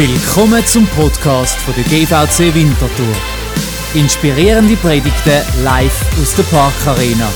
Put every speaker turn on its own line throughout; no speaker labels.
Willkommen zum Podcast von der GVC Winterthur. Inspirierende Predigten live aus der Parkarena.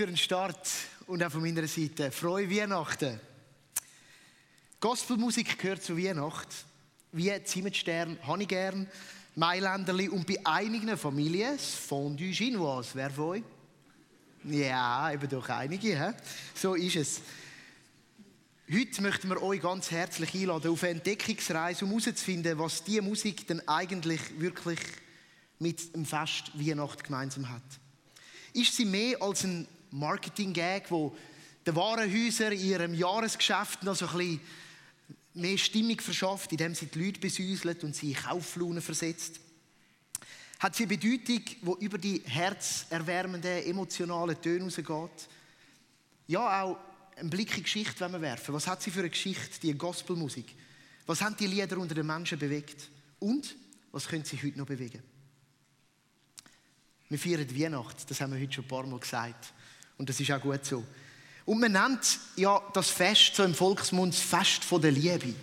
Für ein Start und auch von meiner Seite. Frohe Weihnachten. Gospelmusik gehört zu Weihnacht. Wie Zimmetstern habe ich gern, Mailänderli und bei einigen Familien das Fondue Chinoise. Wer von euch? Ja, eben doch einige. He? So ist es. Heute möchten wir euch ganz herzlich einladen auf eine Entdeckungsreise, um herauszufinden, was diese Musik denn eigentlich wirklich mit dem Fest Weihnacht gemeinsam hat. Ist sie mehr als ein Marketing-Gag, wo den Warenhäusern in ihrem Jahresgeschäft noch so ein bisschen mehr Stimmung verschafft, indem sie die Leute besäuselt und sie in Kauflaune versetzt? Hat sie eine Bedeutung, die über die herzerwärmenden, emotionalen Töne rausgeht? Ja, auch einen Blick in die Geschichte wenn wir werfen. Was hat sie für eine Geschichte, die Gospelmusik? Was haben die Lieder unter den Menschen bewegt? Und was können sie heute noch bewegen? Wir feiern Weihnachten, das haben wir heute schon ein paar Mal gesagt. Und das ist auch gut so. Und man nennt ja das Fest so im Volksmund das Fest von der Liebe.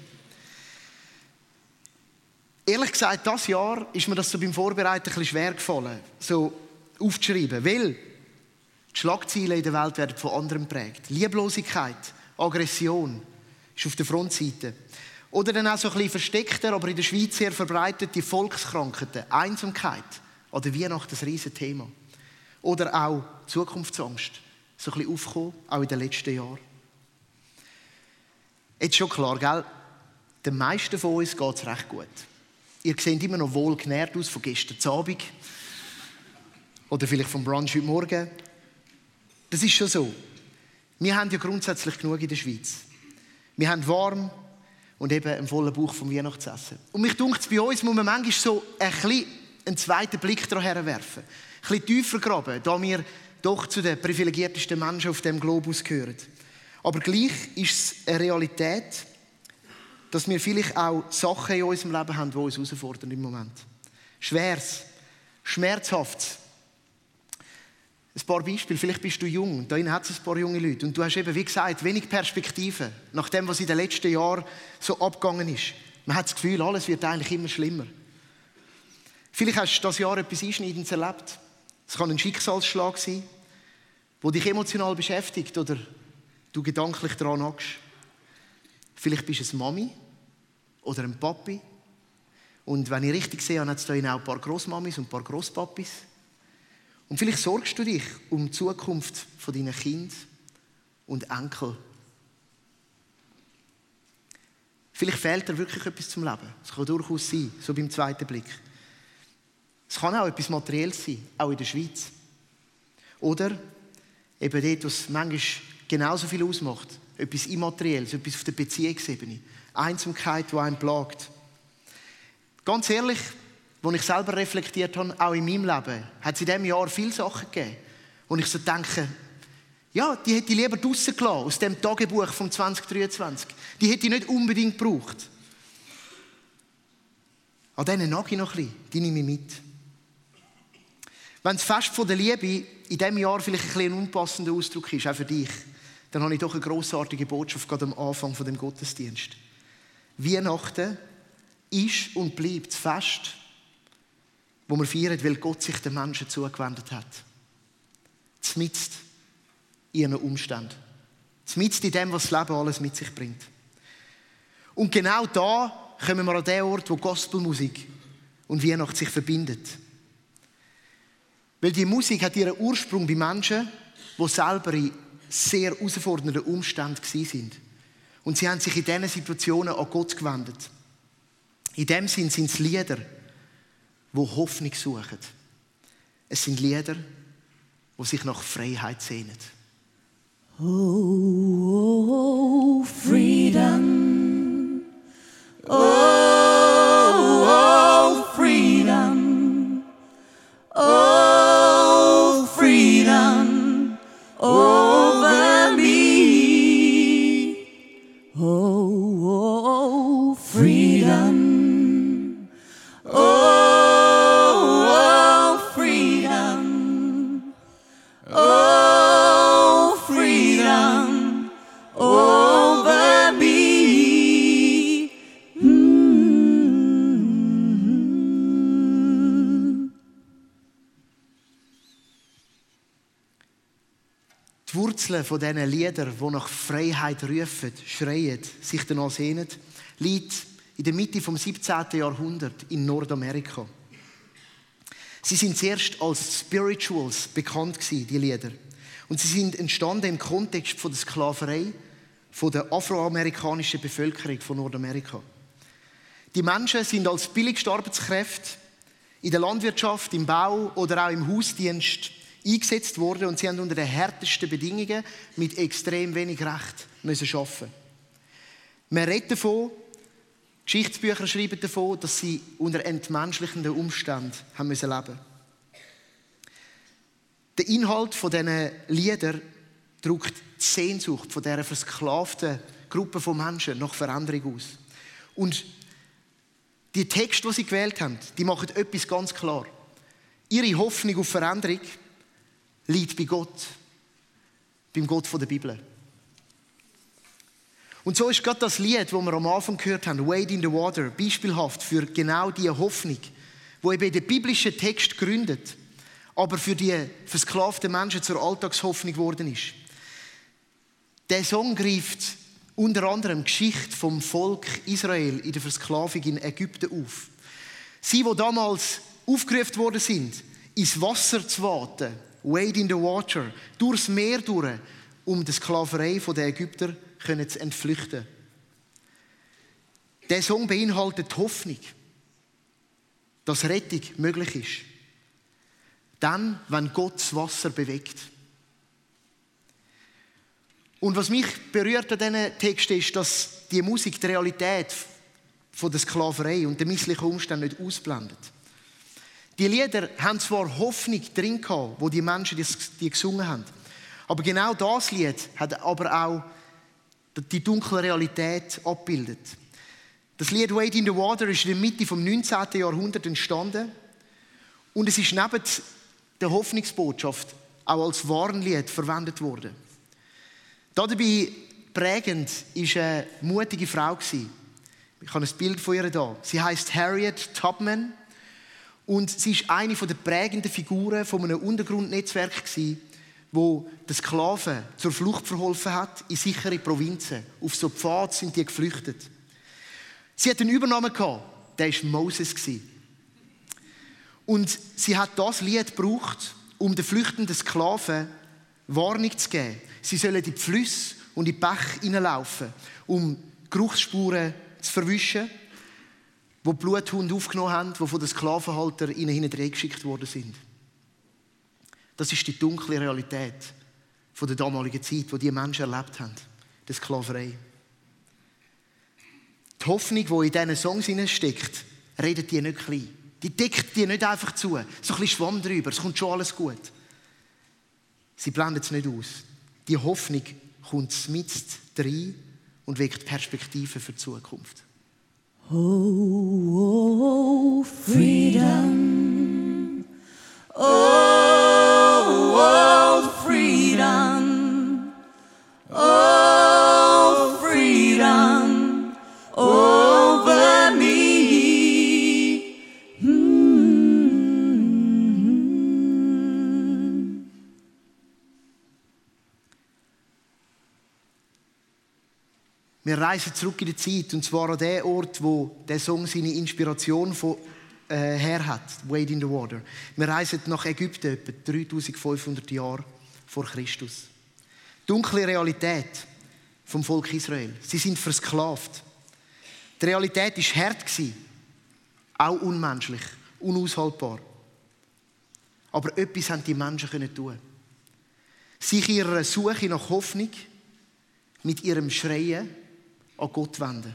Ehrlich gesagt, das Jahr ist mir das so beim Vorbereiten ein schwer gefallen, so aufzuschreiben, weil die Schlagzeilen in der Welt werden von anderen geprägt. Lieblosigkeit, Aggression ist auf der Frontseite. Oder dann auch so ein bisschen versteckter, aber in der Schweiz sehr verbreitete Volkskrankheiten, Einsamkeit. An der Weihnachten ein riesen Thema. Oder auch Zukunftsangst, so ein bisschen aufgekommen, auch in den letzten Jahren. Jetzt schon klar, gell? Den meisten von uns geht es recht gut. Ihr seht immer noch wohl genährt aus von gestern Abend. Oder vielleicht vom Brunch heute Morgen. Das ist schon so. Wir haben ja grundsätzlich genug in der Schweiz. Wir haben warm und eben einen vollen Bauch vom Weihnachtsessen. Und mich dunkt bei uns muss man manchmal so ein bisschen einen zweiten Blick daran werfen. Ein bisschen tiefer graben, da wir doch zu den privilegiertesten Menschen auf dem Globus gehören. Aber gleich ist es eine Realität, dass wir vielleicht auch Sachen in unserem Leben haben, die uns herausfordern im Moment. Schweres, schmerzhaftes. Ein paar Beispiele. Vielleicht bist du jung. Da hat es ein paar junge Leute. Und du hast eben, wie gesagt, wenig Perspektive. Nach dem, was in den letzten Jahren so abgegangen ist. Man hat das Gefühl, alles wird eigentlich immer schlimmer. Vielleicht hast du das Jahr etwas Einschneidendes erlebt. Es kann ein Schicksalsschlag sein, der dich emotional beschäftigt oder du gedanklich daran nagst. Vielleicht bist du eine Mami oder ein Papi. Und wenn ich richtig sehe, hat es da auch ein paar Großmamis und ein paar Großpapis. Und vielleicht sorgst du dich um die Zukunft von deinen Kind und Enkel. Vielleicht fehlt dir wirklich etwas zum Leben. Das kann durchaus sein, so beim zweiten Blick. Es kann auch etwas Materielles sein, auch in der Schweiz. Oder eben dort, was manchmal genauso viel ausmacht. Etwas Immaterielles, etwas auf der Beziehungsebene. Einsamkeit, die einen plagt. Ganz ehrlich, als ich selber reflektiert habe, auch in meinem Leben, hat es in diesem Jahr viele Sachen gegeben, wo ich so denke, ja, die hätte ich lieber draussen gelassen, aus dem Tagebuch von 2023. Die hätte ich nicht unbedingt gebraucht. An denen nage ich noch ein bisschen, die nehme ich mit. Wenn das Fest von der Liebe in diesem Jahr vielleicht ein, bisschen ein unpassender Ausdruck ist, auch für dich, dann habe ich doch eine grossartige Botschaft gerade am Anfang von dem Gottesdienst. Weihnachten ist und bleibt das Fest, wo wir feiern, weil Gott sich den Menschen zugewendet hat. Zmitzt in ihren Umständen. Zmitzt in dem, was das Leben alles mit sich bringt. Und genau da kommen wir an den Ort, wo Gospelmusik und Weihnacht sich verbindet. Weil die Musik hat ihren Ursprung bei Menschen, die selber in sehr herausfordernden Umständen sind. Und sie haben sich in diesen Situationen an Gott gewendet. In dem Sinn sind es Lieder, die Hoffnung suchen. Es sind Lieder, die sich nach Freiheit sehnen.
Oh, freedom. Oh, oh, freedom. Oh,
Wurzeln von diesen Liedern, die nach Freiheit rufen, schreien, sich danach sehnen, liegt in der Mitte vom 17. Jahrhundert in Nordamerika. Sie sind zuerst als Spirituals bekannt gewesen, die Lieder. Und sie sind entstanden im Kontext von der Sklaverei von der afroamerikanischen Bevölkerung von Nordamerika. Die Menschen sind als billigste Arbeitskräfte in der Landwirtschaft, im Bau oder auch im Hausdienst eingesetzt worden und sie haben unter den härtesten Bedingungen mit extrem wenig Recht müssen arbeiten. Man redet davon, Geschichtsbücher schreiben davon, dass sie unter entmenschlichenden Umständen haben müssen leben. Der Inhalt von diesen Lieder drückt die Sehnsucht von dieser versklavten Gruppe von Menschen nach Veränderung aus. Und die Texte, die sie gewählt haben, die machen etwas ganz klar. Ihre Hoffnung auf Veränderung liegt bei Gott, beim Gott der Bibel. Und so ist gerade das Lied, das wir am Anfang gehört haben, Wade in the Water, beispielhaft für genau diese Hoffnung, wo eben den biblischen Text gründet, aber für die versklavten Menschen zur Alltagshoffnung geworden ist. Der Song greift unter anderem die Geschichte vom Volk Israel in der Versklavung in Ägypten auf. Sie, wo damals aufgerufen worden sind, ins Wasser zu warten, wade in the water, durchs Meer durch, um die Sklaverei der Ägypter zu entflüchten. Der Song beinhaltet die Hoffnung, dass Rettung möglich ist. Dann, wenn Gott das Wasser bewegt. Und was mich berührt an diesen Text ist, dass die Musik die Realität von der Sklaverei und der misslichen Umstände nicht ausblendet. Die Lieder haben zwar Hoffnung drin gehabt, wo die Menschen die, gesungen haben, aber genau das Lied hat aber auch die dunkle Realität abbildet. Das Lied Wade in the Water ist in der Mitte vom 19. Jahrhundert entstanden und es ist neben der Hoffnungsbotschaft auch als Warnlied verwendet worden. Dabei prägend war eine mutige Frau. Ich habe ein Bild von ihr da. Sie heißt Harriet Tubman und sie ist eine der prägenden Figuren von einem Untergrundnetzwerk wo den Sklaven zur Flucht verholfen hat in sichere Provinzen. Auf so Pfad sind die geflüchtet. Sie hat einen Übernahme gehabt, der war Moses. Und sie hat das Lied gebraucht, um den flüchtenden Sklaven Warnung zu geben. Sie sollen in die Flüsse und in die Bäche hineinlaufen, um Geruchsspuren zu verwischen, wo die Bluthunde aufgenommen haben, die von den Sklavenhaltern ihnen hinten geschickt worden sind. Das ist die dunkle Realität von der damaligen Zeit, wo die Menschen erlebt haben, der Sklaverei. Die Hoffnung, die in diesen Songs steckt, redet die nicht klein. Die deckt die nicht einfach zu. So ein bisschen Schwamm drüber, es kommt schon alles gut. Sie blendet es nicht aus. Die Hoffnung kommt mit rein und weckt Perspektiven für die Zukunft.
Oh, freedom.
Reisen zurück in die Zeit und zwar an den Ort, wo der Song seine Inspiration von, äh, her hat, Wade in the Water. Wir reisen nach Ägypten, etwa 3500 Jahre vor Christus. Dunkle Realität vom Volk Israel. Sie sind versklavt. Die Realität ist hart auch unmenschlich, unaushaltbar. Aber etwas haben die Menschen tun. Sich ihrer Suche nach Hoffnung mit ihrem Schreien an Gott wenden.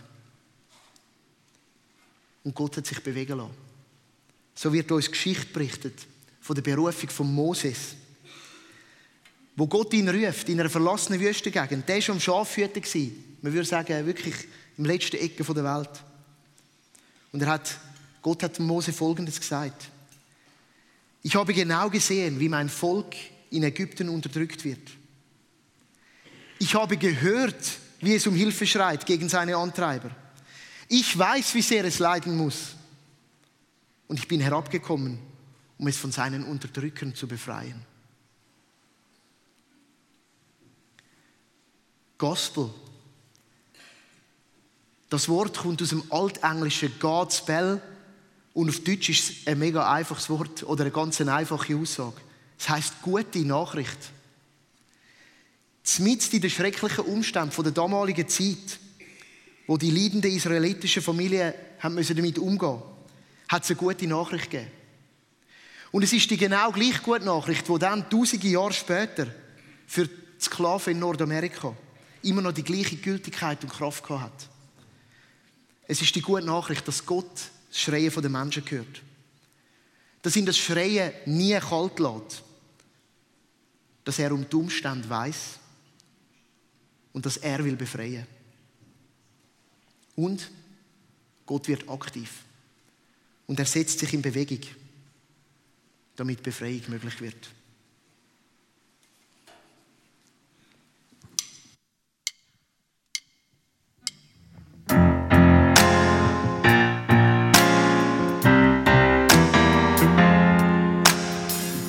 Und Gott hat sich bewegen lassen. So wird uns Geschichte berichtet von der Berufung von Moses. Wo Gott ihn ruft, in einer verlassenen Wüstengegend. Der war am Schafhüten. Man würde sagen, wirklich im letzten Ecke der Welt. Und er hat, Gott hat Mose Folgendes gesagt. Ich habe genau gesehen, wie mein Volk in Ägypten unterdrückt wird. Ich habe gehört, wie es um Hilfe schreit gegen seine Antreiber. Ich weiß, wie sehr es leiden muss. Und ich bin herabgekommen, um es von seinen Unterdrückern zu befreien. Gospel. Das Wort kommt aus dem altenglischen God's Bell und auf Deutsch ist es ein mega einfaches Wort oder eine ganz einfache Aussage. Es heißt gute Nachricht. Zmitzt in den schrecklichen Umständen der damaligen Zeit, wo die leidenden israelitischen Familien damit umgehen mussten, hat es eine gute Nachricht gegeben. Und es ist die genau gleich gute Nachricht, die dann tausende Jahre später für die Sklaven in Nordamerika immer noch die gleiche Gültigkeit und Kraft hat. Es ist die gute Nachricht, dass Gott das Schreien der Menschen hört. Dass ihn das Schreien nie kalt lässt. Dass er um die Umstände weiß und dass er will befreien. Und Gott wird aktiv und er setzt sich in Bewegung. damit Befreiung möglich wird.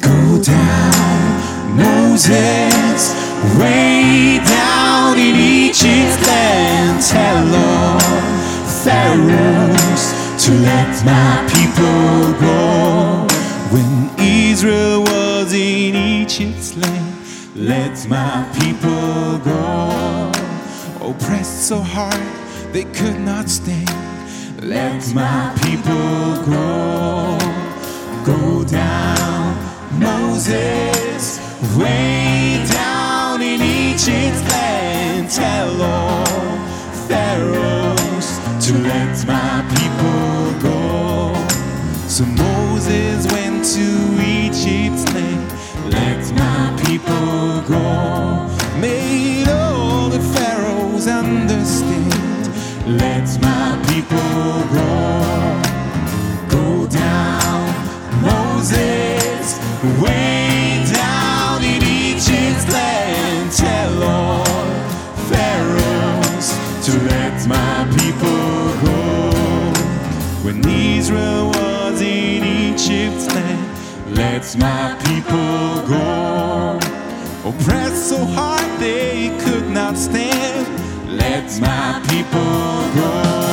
Go down, Moses, way down in Egypt's land. Tell all pharaohs to let my people go. When Israel was in Egypt's land, let my people go. Oppressed so hard they could not stand. Let my people go. Go down, Moses, way down in Egypt's land. Tell all pharaohs to let my people go. So Moses went to Egypt's land. Let my people go. Made all the pharaohs understand. Let Israel was in Egypt's land, let my people go. Oppressed so hard they could not stand, let my people go. Go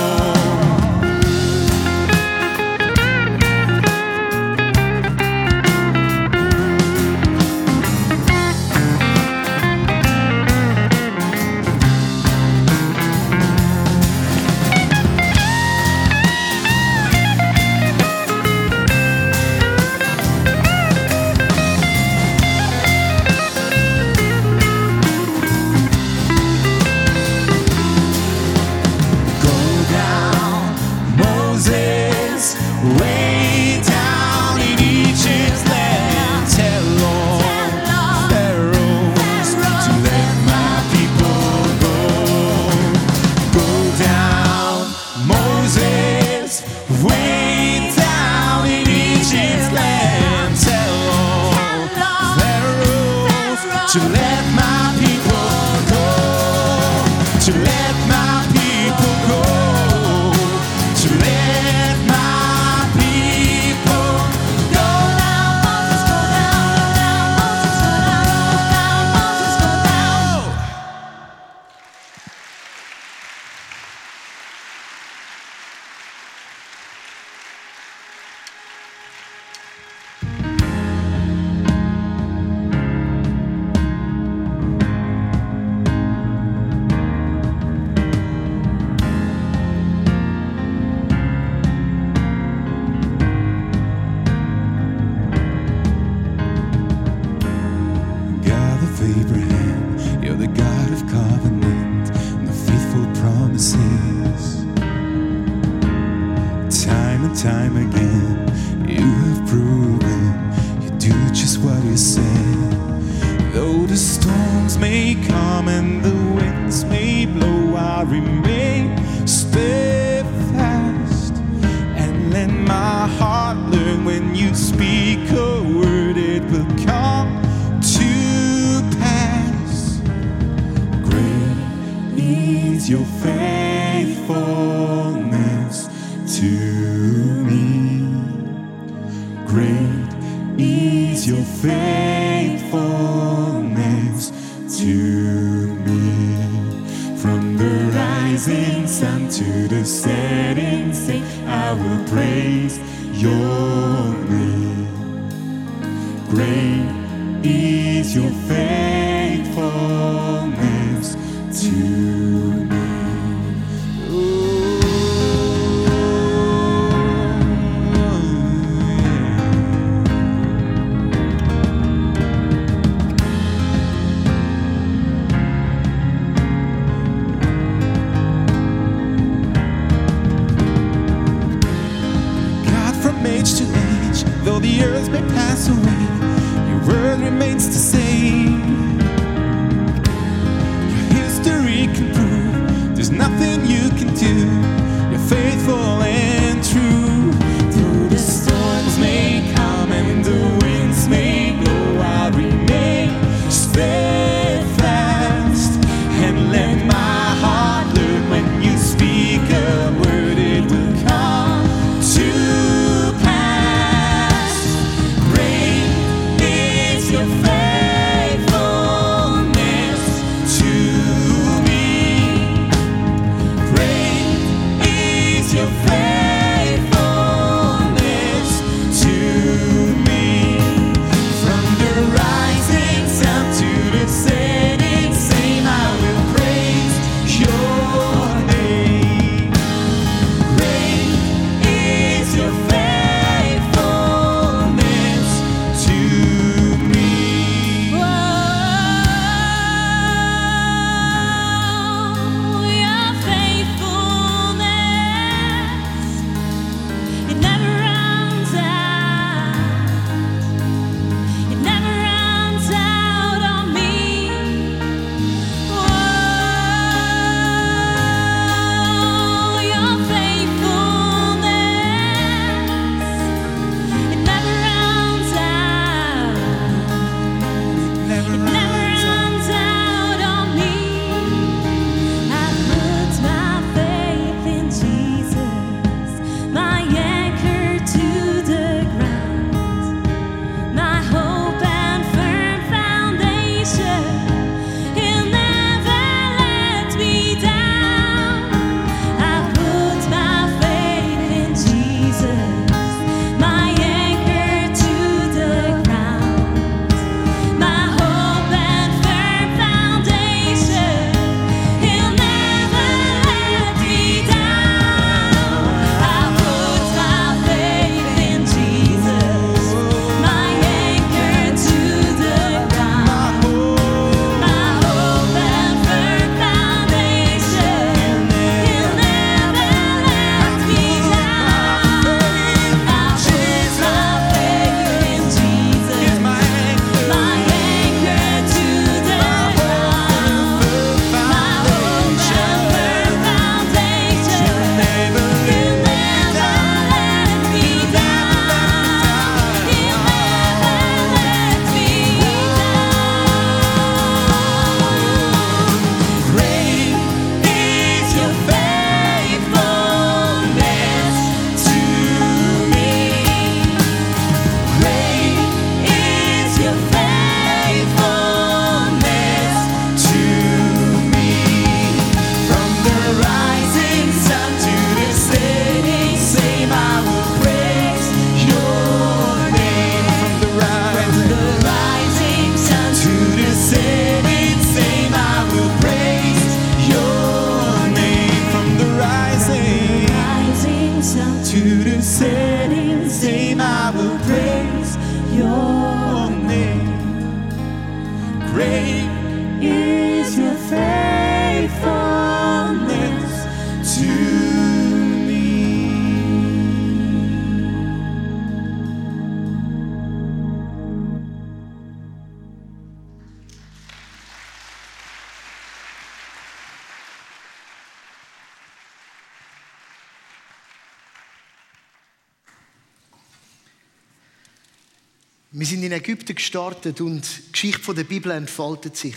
sind in Ägypten gestartet und die Geschichte der Bibel entfaltet sich.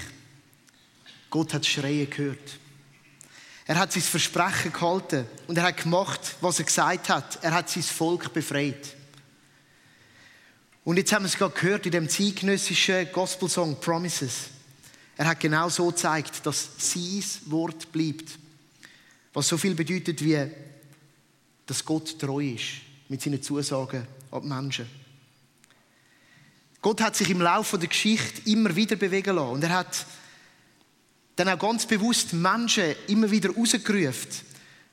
Gott hat Schreien gehört. Er hat sein Versprechen gehalten und er hat gemacht, was er gesagt hat. Er hat sein Volk befreit. Und jetzt haben wir es gerade gehört in dem zeitgenössischen Gospelsong Promises. Er hat genau so gezeigt, dass sein Wort bleibt. Was so viel bedeutet wie, dass Gott treu ist mit seinen Zusagen an die Menschen. Gott hat sich im Laufe der Geschichte immer wieder bewegen lassen. Und er hat dann auch ganz bewusst Menschen immer wieder rausgerufen,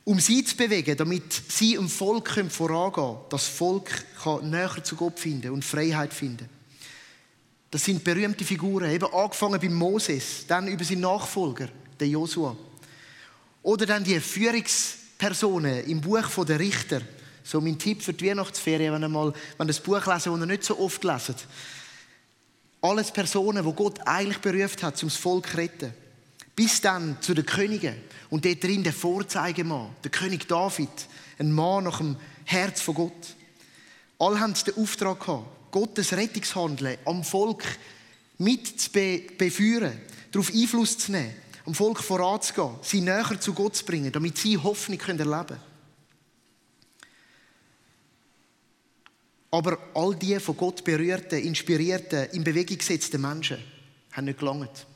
um sie zu bewegen, damit sie im Volk vorangehen können. Das Volk kann näher zu Gott finden und Freiheit finden. Das sind berühmte Figuren, eben angefangen bei Moses, dann über seinen Nachfolger, den Josua. Oder dann die Führungspersonen im Buch der Richter. So mein Tipp für die Weihnachtsferien, wenn ihr mal wenn ihr das Buch lesen, das ihr nicht so oft leset. Alles Personen, wo Gott eigentlich berufen hat, um das Volk zu retten. Bis dann zu den Königen. Und dort drin der Vorzeigemann, der König David. Ein Mann nach dem Herz von Gott. Alle haben den Auftrag gehabt, Gottes Rettungshandeln am Volk mit zu be beführen, darauf Einfluss zu nehmen, am Volk voranzugehen, sie näher zu Gott zu bringen, damit sie Hoffnung erleben können. Aber all die von Gott berührten, inspirierten, in Bewegung gesetzten Menschen haben nicht gelangt.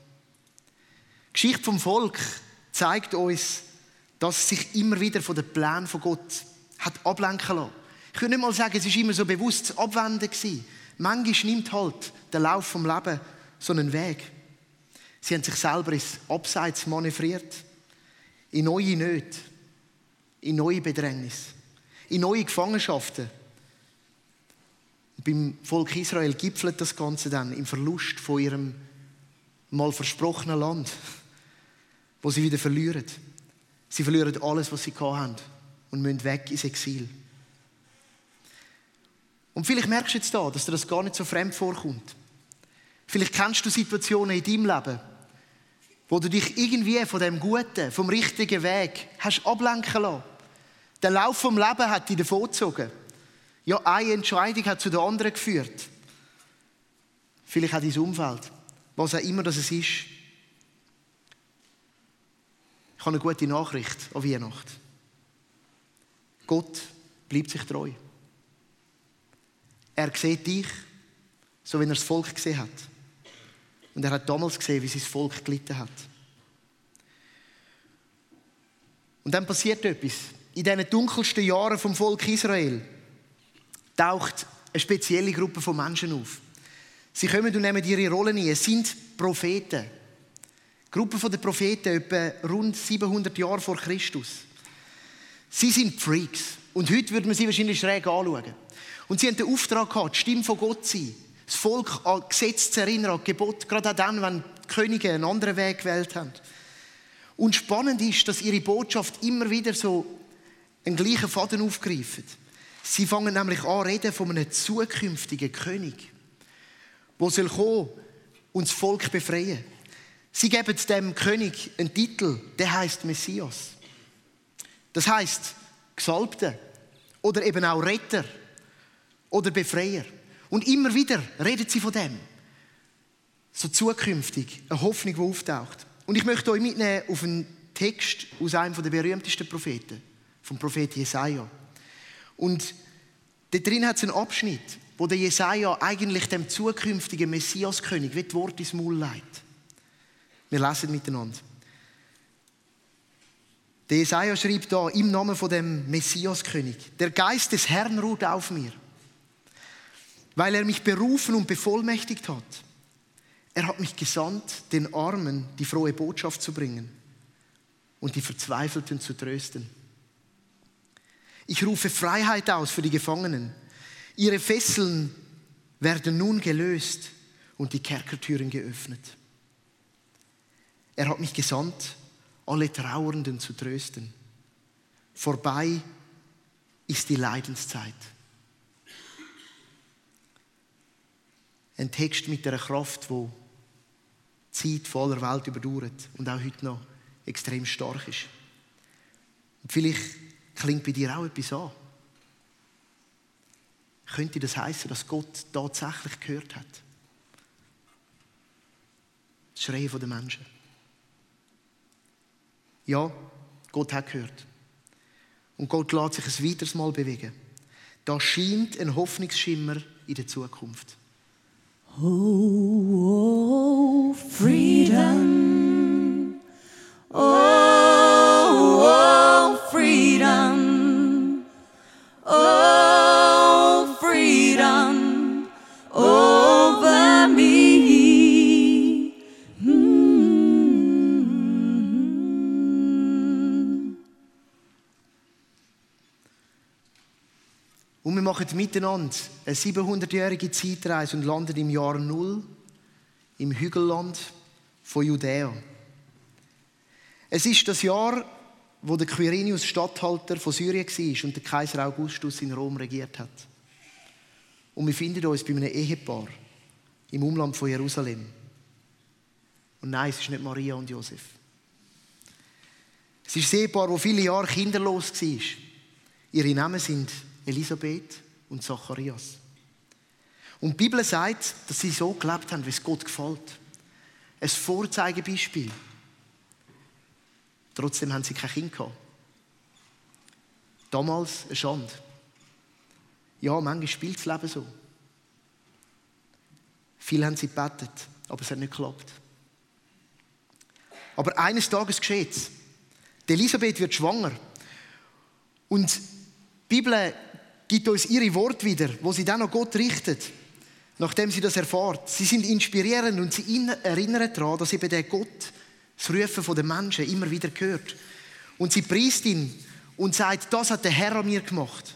Die Geschichte vom Volk zeigt uns, dass es sich immer wieder von den Plänen von Gott hat ablenken lassen. Ich würde nicht mal sagen, es war immer so bewusst Abwenden. Gewesen. Manchmal nimmt halt der Lauf vom Leben so einen Weg. Sie haben sich selber ins Abseits manövriert, in neue Nöte, in neue Bedrängnis, in neue Gefangenschaften. Beim Volk Israel gipfelt das Ganze dann im Verlust von ihrem mal versprochenen Land, wo sie wieder verlieren. Sie verlieren alles, was sie haben und müssen weg ins Exil. Und vielleicht merkst du jetzt da, dass dir das gar nicht so fremd vorkommt. Vielleicht kennst du Situationen in deinem Leben, wo du dich irgendwie von dem Guten, vom richtigen Weg hast ablenken lassen. Der Lauf vom Leben hat dich davongezogen. Ja, eine Entscheidung hat zu der anderen geführt. Vielleicht auch dein Umfeld. Was auch immer das ist. Ich habe eine gute Nachricht an Weihnachten. Gott bleibt sich treu. Er sieht dich, so wie er das Volk gesehen hat. Und er hat damals gesehen, wie sein Volk gelitten hat. Und dann passiert etwas. In diesen dunkelsten Jahren vom Volk Israel taucht eine spezielle Gruppe von Menschen auf. Sie kommen und nehmen ihre Rollen ein. Es sind Propheten. Die Gruppe der Propheten, etwa rund 700 Jahre vor Christus. Sie sind Freaks. Und heute würde man sie wahrscheinlich schräg anschauen. Und sie haben den Auftrag gehabt, die Stimme von Gott zu sein. Das Volk an Gesetz zu erinnern, an Gebot, gerade auch dann, wenn die Könige einen anderen Weg gewählt haben. Und spannend ist, dass ihre Botschaft immer wieder so einen gleichen Faden aufgreift. Sie fangen nämlich an reden von einem zukünftigen König, der soll kommen und das Volk befreien. Sie geben dem König einen Titel, der heißt Messias. Das heißt Gesalbte oder eben auch Retter oder Befreier. Und immer wieder reden sie von dem. So zukünftig, eine Hoffnung, die auftaucht. Und ich möchte euch mitnehmen auf einen Text aus einem der berühmtesten Propheten, vom Prophet Jesaja. Und da drin hat es einen Abschnitt, wo der Jesaja eigentlich dem zukünftigen Messiaskönig wie die Worte ins Maul legt. Wir lesen miteinander. Der Jesaja schreibt da im Namen von dem Messiaskönig: Der Geist des Herrn ruht auf mir, weil er mich berufen und bevollmächtigt hat. Er hat mich gesandt, den Armen die frohe Botschaft zu bringen und die Verzweifelten zu trösten. Ich rufe Freiheit aus für die Gefangenen. Ihre Fesseln werden nun gelöst und die Kerkertüren geöffnet. Er hat mich gesandt, alle Trauernden zu trösten. Vorbei ist die Leidenszeit. Ein Text mit einer Kraft, wo die Zeit voller Welt überdauert und auch heute noch extrem stark ist. Und vielleicht klingt bei dir auch etwas an. Könnte das heißen, dass Gott tatsächlich gehört hat? Das Schreien der Menschen. Ja, Gott hat gehört. Und Gott lässt sich ein weiteres Mal bewegen. Da scheint ein Hoffnungsschimmer in der Zukunft.
Oh, freedom. Oh, oh, freedom. Oh, freedom over me. Mm.
Und wir machen miteinander eine 700-jährige Zeitreise und landen im Jahr Null im Hügelland von Judäa. Es ist das Jahr, wo der Quirinius Statthalter von Syrien war und der Kaiser Augustus in Rom regiert hat. Und wir finden uns bei einem Ehepaar im Umland von Jerusalem. Und nein, es ist nicht Maria und Josef. Es ist ein Ehepaar, das viele Jahre kinderlos war. Ihre Namen sind Elisabeth und Zacharias. Und die Bibel sagt, dass sie so gelebt haben, wie es Gott gefällt. Ein Vorzeigebeispiel. Trotzdem haben sie kein Kind gehabt. Damals eine Schande. Ja, manchmal spielt das Leben so. Viele haben sie gebetet, aber es hat nicht geklappt. Aber eines Tages geschieht es. Elisabeth wird schwanger. Und die Bibel gibt uns ihre Worte wieder, wo sie dann an Gott richtet, nachdem sie das erfahrt. Sie sind inspirierend und sie erinnern daran, dass eben der Gott das Rufen der Menschen immer wieder hört. Und sie preist ihn und sagt, das hat der Herr an mir gemacht.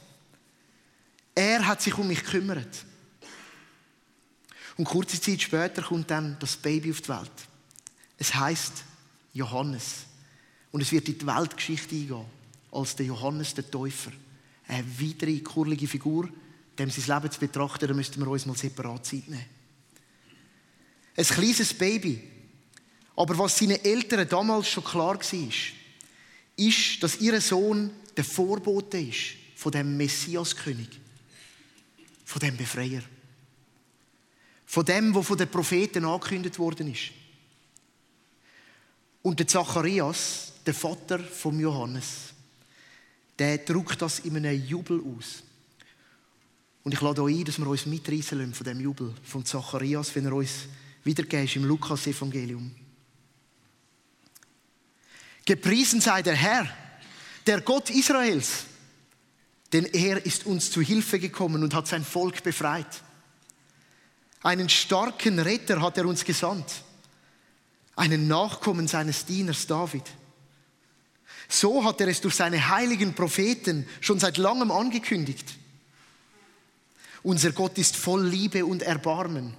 Er hat sich um mich gekümmert. Und kurze Zeit später kommt dann das Baby auf die Welt. Es heißt Johannes. Und es wird in die Weltgeschichte eingehen, als der Johannes der Täufer. Eine weitere kurlige Figur, dem sein Leben zu betrachten, da müssten wir uns mal separat Zeit nehmen. Ein kleines Baby. Aber was seinen Eltern damals schon klar war, ist, dass ihr Sohn der Vorbote ist von dem Messiaskönig, von dem Befreier, von dem, wo von den Propheten angekündigt worden ist. Und der Zacharias, der Vater von Johannes, der drückt das in einem Jubel aus. Und ich lade euch ein, dass wir uns mitreißen lassen von dem Jubel von Zacharias, wenn er uns wiedergeht im Lukas-Evangelium. Gepriesen sei der Herr, der Gott Israels, denn er ist uns zu Hilfe gekommen und hat sein Volk befreit. Einen starken Retter hat er uns gesandt, einen Nachkommen seines Dieners David. So hat er es durch seine heiligen Propheten schon seit langem angekündigt. Unser Gott ist voll Liebe und Erbarmen.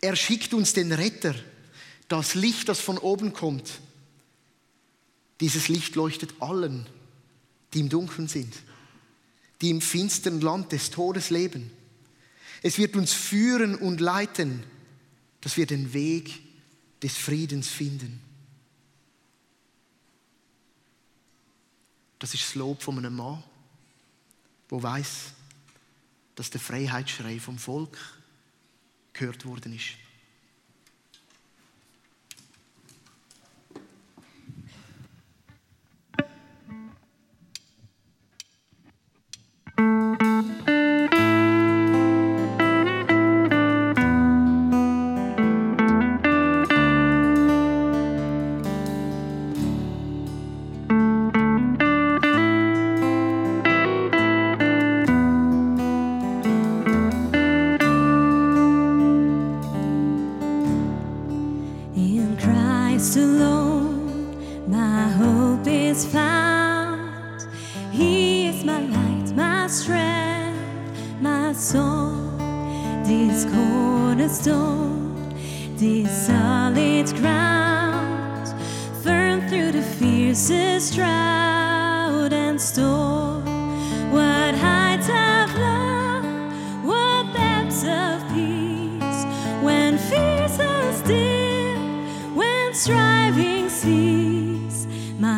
Er schickt uns den Retter, das Licht, das von oben kommt. Dieses Licht leuchtet allen, die im Dunkeln sind, die im finsteren Land des Todes leben. Es wird uns führen und leiten, dass wir den Weg des Friedens finden. Das ist das Lob von einem Mann, der weiß, dass der Freiheitsschrei vom Volk gehört worden ist.
Música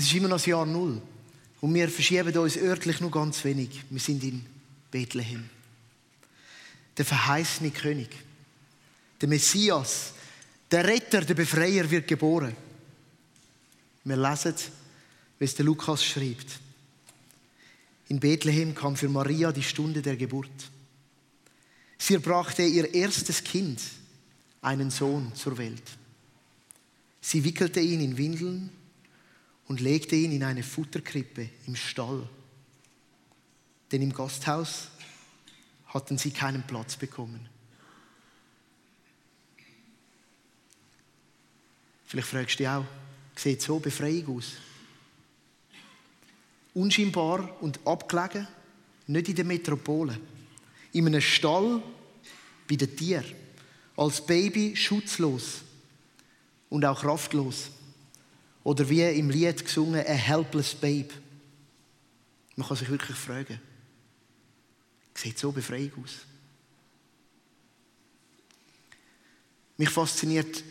Es ist immer noch das Jahr Null. Und wir verschieben uns örtlich nur ganz wenig. Wir sind in Bethlehem. Der verheißene König, der Messias, der Retter, der Befreier wird geboren. Wir lesen, wie es der Lukas schreibt. In Bethlehem kam für Maria die Stunde der Geburt. Sie brachte ihr erstes Kind, einen Sohn, zur Welt. Sie wickelte ihn in Windeln und legte ihn in eine Futterkrippe im Stall. Denn im Gasthaus hatten sie keinen Platz bekommen. Vielleicht fragst du dich auch, sieht so Befreiung aus? Unscheinbar und abgelegen, nicht in der Metropole. In einem Stall bei den Tieren. Als Baby schutzlos und auch kraftlos. Oder wie im Lied gesungen, a helpless babe. Man kann sich wirklich fragen, sieht so befreiend aus. Mich fasziniert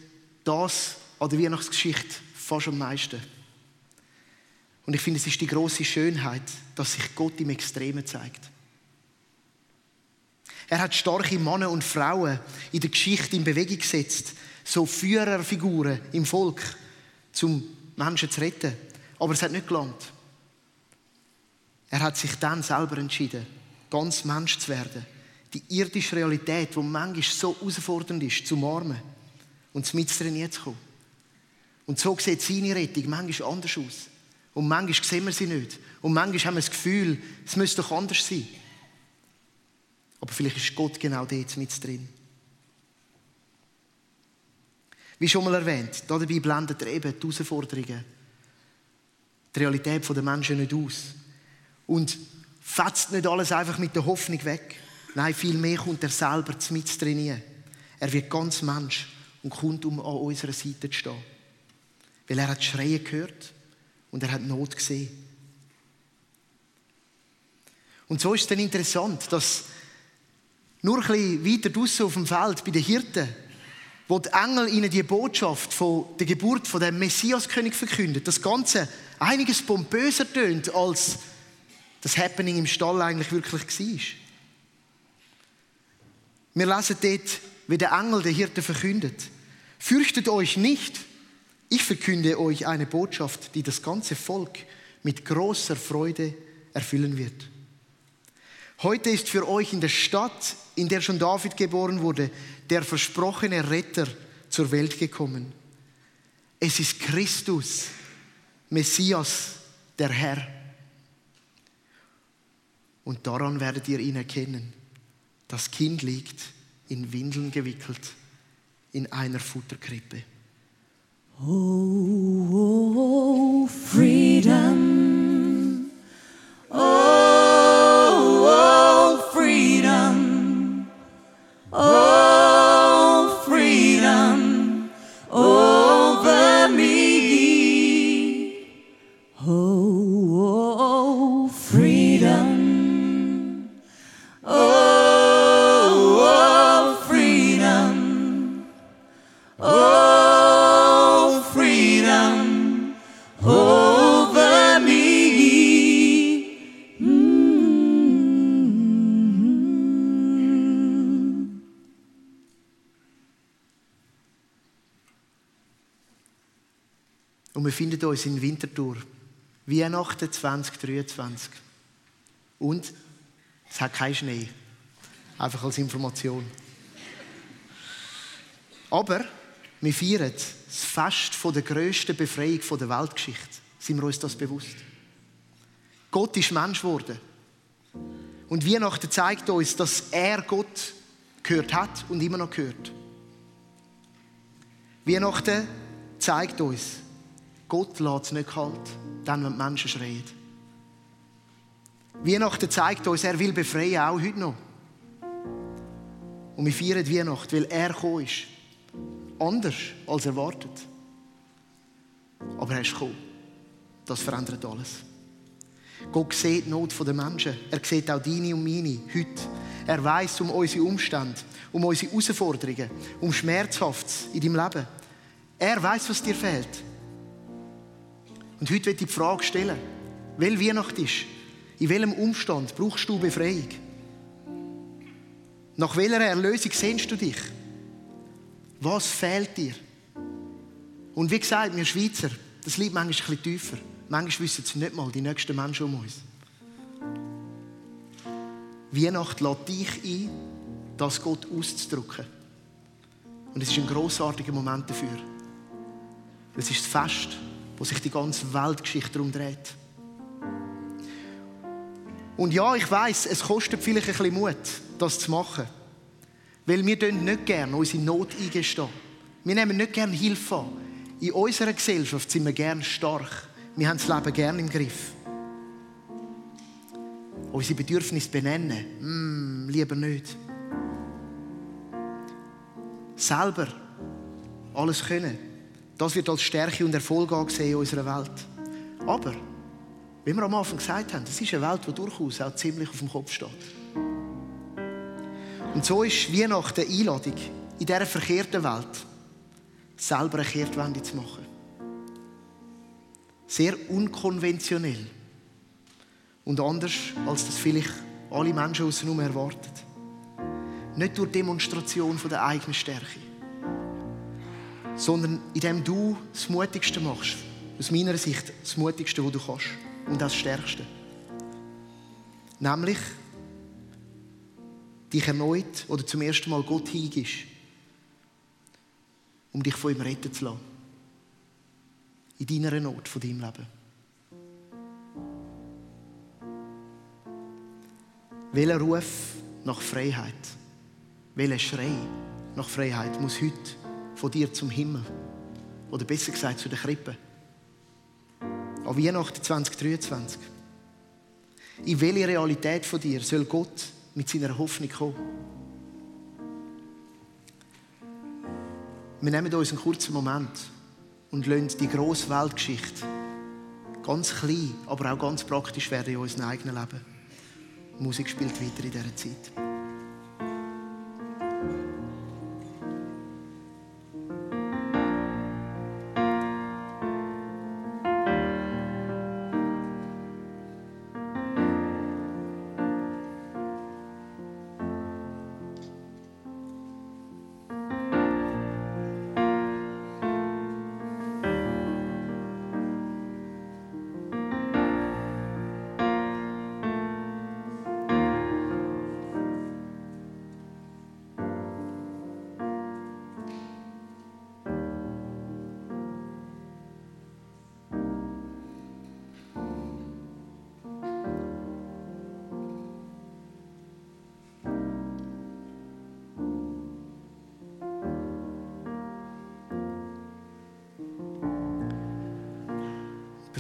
das an der Weihnachtsgeschichte fast am meisten. Und ich finde, es ist die große Schönheit, dass sich Gott im Extremen zeigt. Er hat starke Männer und Frauen in der Geschichte in Bewegung gesetzt, so Führerfiguren im Volk, zum Menschen zu retten. Aber es hat nicht gelangt. Er hat sich dann selber entschieden, ganz Mensch zu werden. Die irdische Realität, die manchmal so herausfordernd ist, zu umarmen und mit drin zu kommen. Und so sieht seine Rettung manchmal anders aus. Und manchmal sehen wir sie nicht. Und manchmal haben wir das Gefühl, es müsste doch anders sein. Aber vielleicht ist Gott genau dort mit drin. Wie schon mal erwähnt, dabei blendet er eben die Herausforderungen, die Realität der Menschen nicht aus. Und fetzt nicht alles einfach mit der Hoffnung weg. Nein, vielmehr kommt er selber mit drin. Er wird ganz Mensch und kommt, um an unserer Seite zu stehen. Weil er hat Schreien gehört und er hat Not gesehen. Und so ist es dann interessant, dass nur ein bisschen weiter draussen auf dem Feld bei den Hirten, wo die Engel ihnen die Botschaft von der Geburt von dem Messiaskönig verkündet, das Ganze einiges pompöser tönt, als das Happening im Stall eigentlich wirklich war. Wir lesen dort, wie der Engel der Hirte verkündet. Fürchtet euch nicht, ich verkünde euch eine Botschaft, die das ganze Volk mit großer Freude erfüllen wird. Heute ist für euch in der Stadt, in der schon David geboren wurde, der versprochene Retter zur Welt gekommen. Es ist Christus, Messias, der Herr. Und daran werdet ihr ihn erkennen. Das Kind liegt in Windeln gewickelt in einer Futterkrippe.
Oh, freedom. Oh, oh,
Und wir finden uns in Winterthur. Weihnachten 2023. Und es hat keinen Schnee. Einfach als Information. Aber wir feiern das Fest der grössten Befreiung der Weltgeschichte. Sind wir uns das bewusst? Gott ist Mensch geworden. Und Weihnachten zeigt uns, dass er Gott gehört hat und immer noch gehört. Weihnachten zeigt uns, Gott lässt es nicht kalt, dann, wenn die Menschen schreien. Weihnachten zeigt uns, er will befreien, auch heute noch. Und wir feiern Weihnachten, weil er gekommen ist. Anders als erwartet. Aber er ist gekommen. Das verändert alles. Gott sieht die Not der Menschen. Er sieht auch deine und meine heute. Er weiß um unsere Umstände, um unsere Herausforderungen, um Schmerzhaftes in deinem Leben. Er weiß, was dir fehlt. Und heute wird die Frage stellen, weil Weihnacht ist, in welchem Umstand brauchst du Befreiung? Nach welcher Erlösung sehnst du dich? Was fehlt dir? Und wie gesagt, wir Schweizer, das liegt manchmal ein bisschen tiefer. Manchmal wissen es nicht mal die nächsten Menschen um uns. Weihnacht lädt dich ein, das Gott auszudrücken. Und es ist ein großartiger Moment dafür. Es ist das Fest, wo sich die ganze Weltgeschichte darum dreht. Und ja, ich weiß, es kostet vielleicht ein bisschen Mut, das zu machen. Weil wir nicht gerne unsere Not eingestehen. Wir nehmen nicht gerne Hilfe an. In unserer Gesellschaft sind wir gerne stark. Wir haben das Leben gerne im Griff. Unsere Bedürfnisse benennen, mm, lieber nicht. Selber alles können, Das wird als Stärke und Erfolg angesehen in unserer Welt. Aber, wie wir am Anfang gesagt haben, es ist eine Welt, die durchaus auch ziemlich auf dem Kopf steht. Und so ist Weihnachten eine Einladung, in dieser verkehrten Welt selber eine Kehrtwende zu machen. Sehr unkonventionell. Und anders, als das vielleicht alle Menschen außen erwarten. Nicht durch Demonstration von der eigenen Stärke, sondern indem du das Mutigste machst. Aus meiner Sicht das Mutigste, was du kannst. Und das Stärkste. Nämlich, dich erneut oder zum ersten Mal Gott hingibst, um dich von ihm retten zu lassen. In deiner Not von deinem Leben. Welcher Ruf nach Freiheit, welcher Schrei nach Freiheit muss heute von dir zum Himmel oder besser gesagt zu der Krippe? An Weihnachten 2023. In welche Realität von dir soll Gott mit seiner Hoffnung kommen? Wir nehmen uns einen kurzen Moment und lassen die grosse Weltgeschichte ganz klein, aber auch ganz praktisch werden in unserem eigenen Leben. Die Musik spielt weiter in dieser Zeit.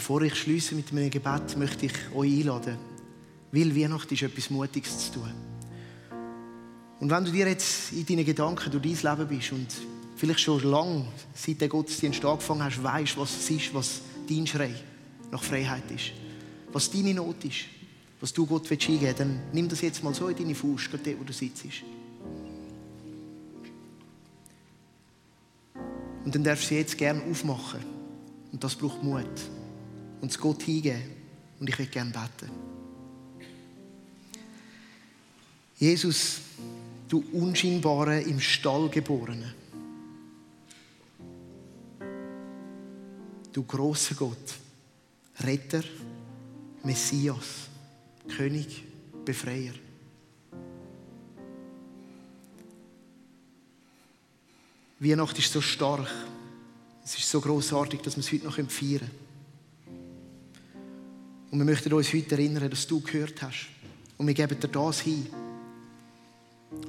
Bevor ich schließe mit meinem Gebet, möchte ich euch einladen, weil Weihnachten ist etwas Mutiges zu tun. Und wenn du dir jetzt in deinen Gedanken durch dein Leben bist und vielleicht schon lange, seit der Gottesdienst angefangen hast, weißt, was es ist, was dein Schrei nach Freiheit ist, was deine Not ist, was du Gott eingeben willst, dann nimm das jetzt mal so in deine Faust, dort, wo du sitzt. Und dann darfst du sie jetzt gerne aufmachen. Und das braucht Mut. Und es Gott hingeben. Und ich will gerne beten. Jesus, du unscheinbare, im Stall geborene. Du großer Gott, Retter, Messias, König, Befreier. Weihnacht ist so stark. Es ist so großartig, dass wir es heute noch feiern können. Und wir möchten uns heute erinnern, dass du gehört hast. Und wir geben dir das hin.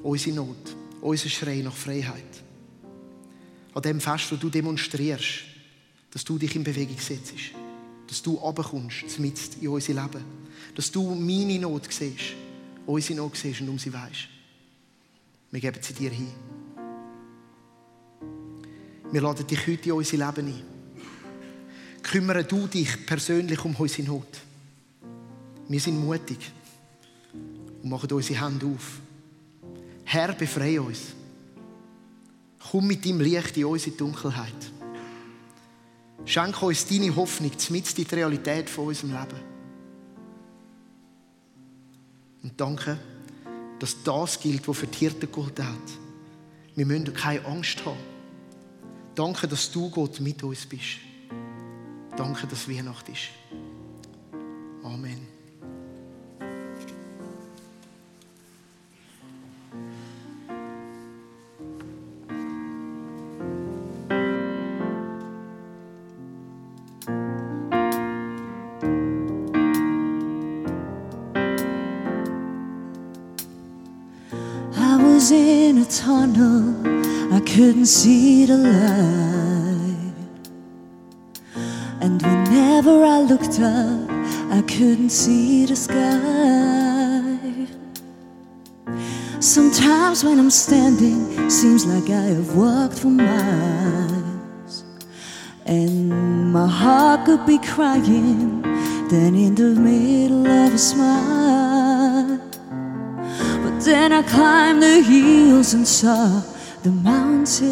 Unsere Not, unser Schrei nach Freiheit. An dem Fest, wo du demonstrierst, dass du dich in Bewegung setzt. Dass du runterkommst, mitten in unser Leben. Dass du meine Not siehst, unsere Not siehst und um sie weißt. Wir geben sie dir hin. Wir laden dich heute in unser Leben ein. Kümmere du dich persönlich um unsere Not. Wir sind mutig und machen unsere Hände auf. Herr, befreie uns. Komm mit deinem Licht in unsere Dunkelheit. Schenke uns deine Hoffnung, mit die Realität von unserem Leben. Und danke, dass das gilt, was für die Hirten gegolten hat. Wir müssen keine Angst haben. Danke, dass du Gott mit uns bist. Danke, dass Weihnacht ist. Amen.
In a tunnel, I couldn't see the light. And whenever I looked up, I couldn't see the sky. Sometimes when I'm standing, seems like I have walked for miles. And my heart could be crying, then in the middle of a smile. Then I climbed the hills and saw the mountains.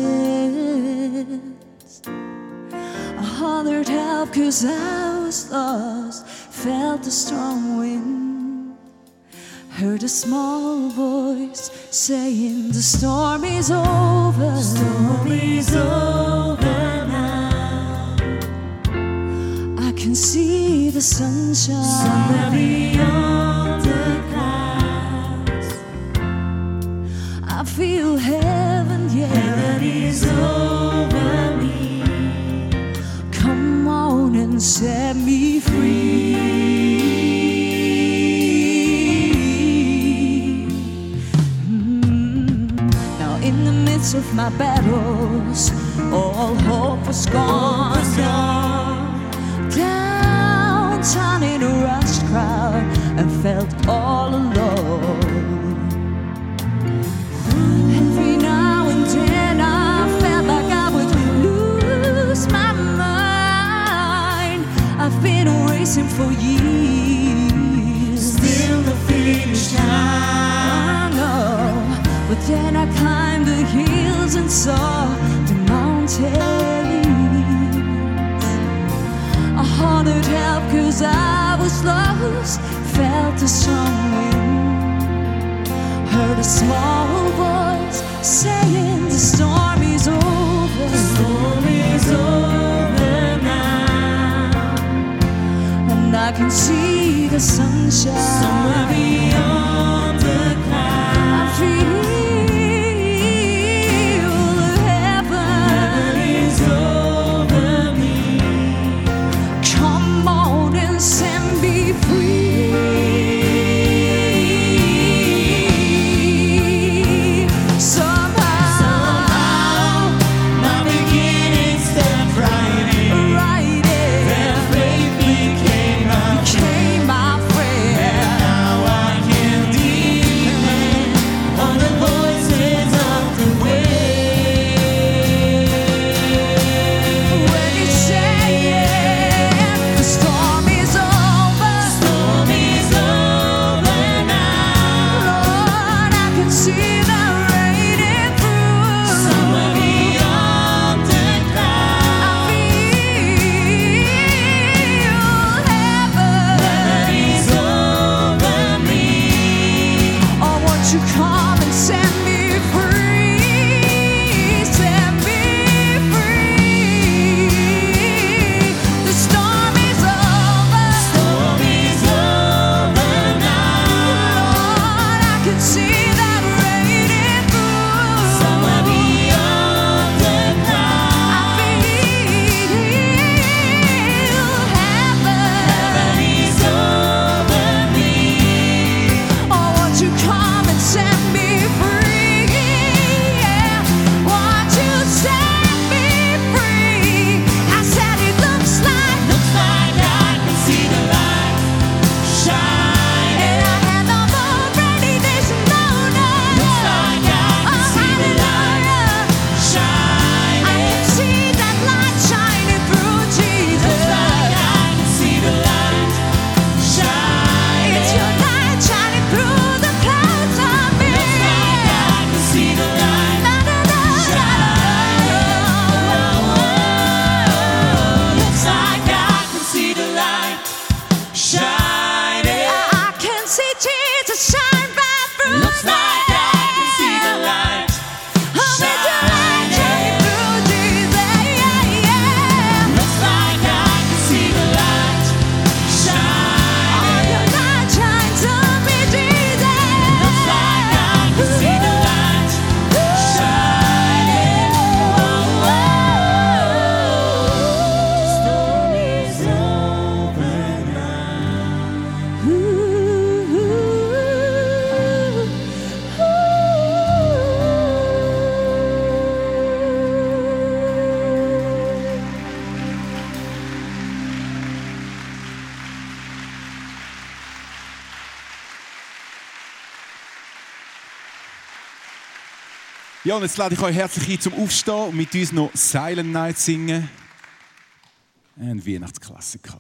I hollered help cause I was lost, felt the strong wind. Heard a small voice saying the storm is over. Storm is over now. I can see the sunshine. Feel heaven, yeah. Heaven is over me. Come on and set me free. Mm. Now, in the midst of my battles, all hope was gone. Downtown in a rushed crowd, I felt all alone. For years. Still the finish line. I know. But then I climbed the hills and saw the mountains. I hollered help cause I was lost. Felt the strong wind heard a small voice saying the storm is over. I can see the sunshine.
Ja, und jetzt lade ich euch herzlich ein zum Aufstehen und mit uns noch Silent Night singen. Ein Weihnachtsklassiker.